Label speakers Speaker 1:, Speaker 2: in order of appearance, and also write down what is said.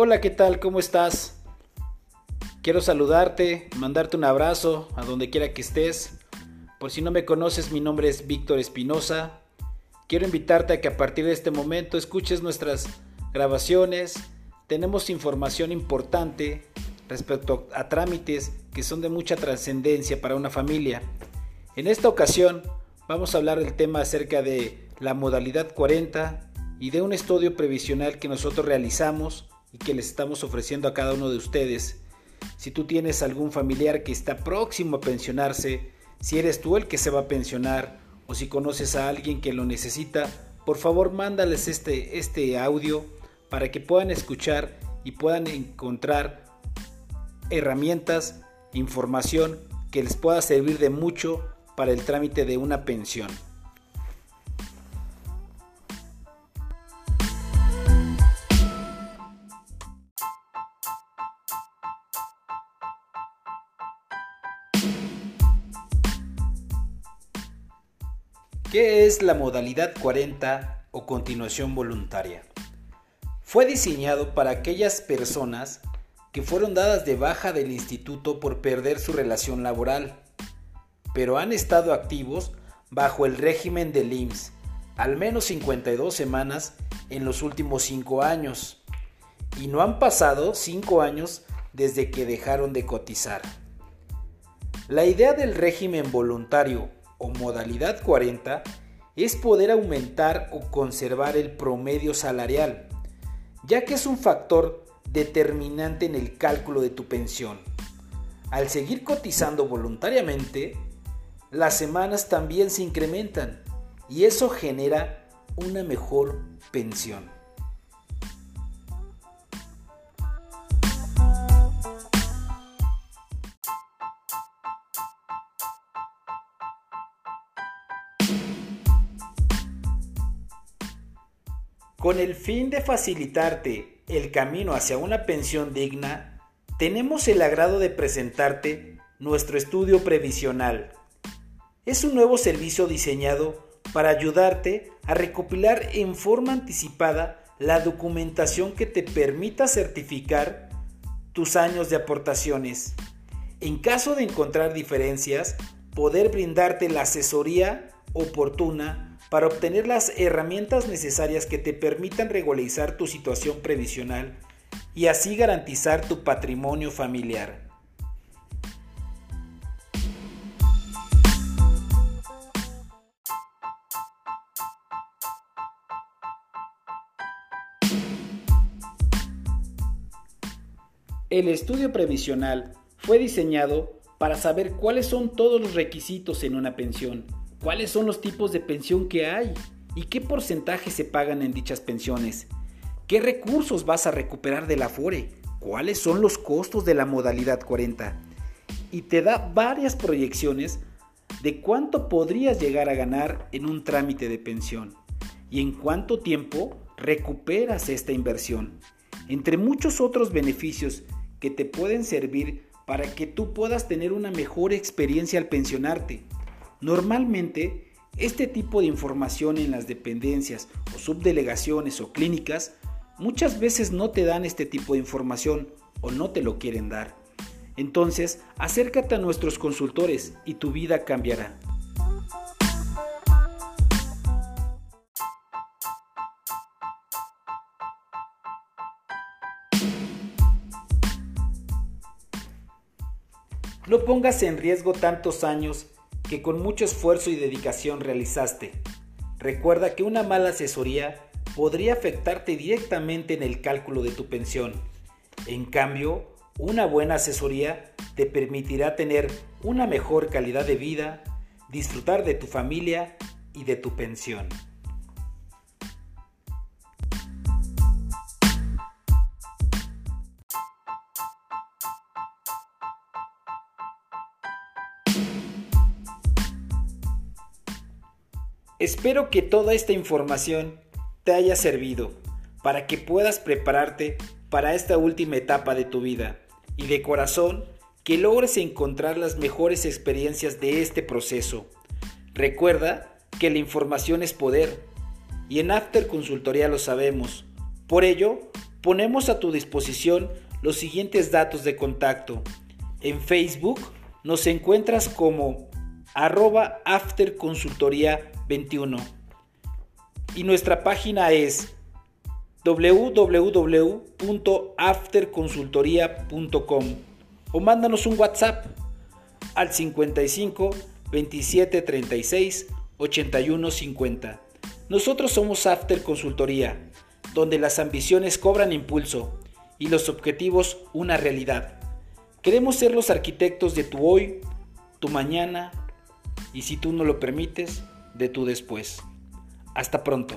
Speaker 1: Hola, ¿qué tal? ¿Cómo estás? Quiero saludarte, mandarte un abrazo a donde quiera que estés. Por si no me conoces, mi nombre es Víctor Espinosa. Quiero invitarte a que a partir de este momento escuches nuestras grabaciones. Tenemos información importante respecto a trámites que son de mucha trascendencia para una familia. En esta ocasión vamos a hablar del tema acerca de la modalidad 40 y de un estudio previsional que nosotros realizamos y que les estamos ofreciendo a cada uno de ustedes. Si tú tienes algún familiar que está próximo a pensionarse, si eres tú el que se va a pensionar o si conoces a alguien que lo necesita, por favor mándales este, este audio para que puedan escuchar y puedan encontrar herramientas, información que les pueda servir de mucho para el trámite de una pensión. ¿Qué es la modalidad 40 o continuación voluntaria? Fue diseñado para aquellas personas que fueron dadas de baja del instituto por perder su relación laboral, pero han estado activos bajo el régimen del IMSS al menos 52 semanas en los últimos 5 años y no han pasado 5 años desde que dejaron de cotizar. La idea del régimen voluntario o modalidad 40 es poder aumentar o conservar el promedio salarial, ya que es un factor determinante en el cálculo de tu pensión. Al seguir cotizando voluntariamente, las semanas también se incrementan y eso genera una mejor pensión. Con el fin de facilitarte el camino hacia una pensión digna, tenemos el agrado de presentarte nuestro estudio previsional. Es un nuevo servicio diseñado para ayudarte a recopilar en forma anticipada la documentación que te permita certificar tus años de aportaciones. En caso de encontrar diferencias, poder brindarte la asesoría oportuna para obtener las herramientas necesarias que te permitan regularizar tu situación previsional y así garantizar tu patrimonio familiar. El estudio previsional fue diseñado para saber cuáles son todos los requisitos en una pensión cuáles son los tipos de pensión que hay y qué porcentaje se pagan en dichas pensiones, qué recursos vas a recuperar del Afore, cuáles son los costos de la modalidad 40 y te da varias proyecciones de cuánto podrías llegar a ganar en un trámite de pensión y en cuánto tiempo recuperas esta inversión, entre muchos otros beneficios que te pueden servir para que tú puedas tener una mejor experiencia al pensionarte. Normalmente, este tipo de información en las dependencias o subdelegaciones o clínicas muchas veces no te dan este tipo de información o no te lo quieren dar. Entonces, acércate a nuestros consultores y tu vida cambiará. No pongas en riesgo tantos años que con mucho esfuerzo y dedicación realizaste. Recuerda que una mala asesoría podría afectarte directamente en el cálculo de tu pensión. En cambio, una buena asesoría te permitirá tener una mejor calidad de vida, disfrutar de tu familia y de tu pensión. Espero que toda esta información te haya servido para que puedas prepararte para esta última etapa de tu vida y de corazón que logres encontrar las mejores experiencias de este proceso. Recuerda que la información es poder y en After Consultoría lo sabemos. Por ello, ponemos a tu disposición los siguientes datos de contacto. En Facebook nos encuentras como arroba afterconsultoría 21 y nuestra página es www.afterconsultoría.com o mándanos un WhatsApp al 55 27 36 81 50. Nosotros somos After Consultoría, donde las ambiciones cobran impulso y los objetivos una realidad. Queremos ser los arquitectos de tu hoy, tu mañana y si tú no lo permites, de tu después. Hasta pronto.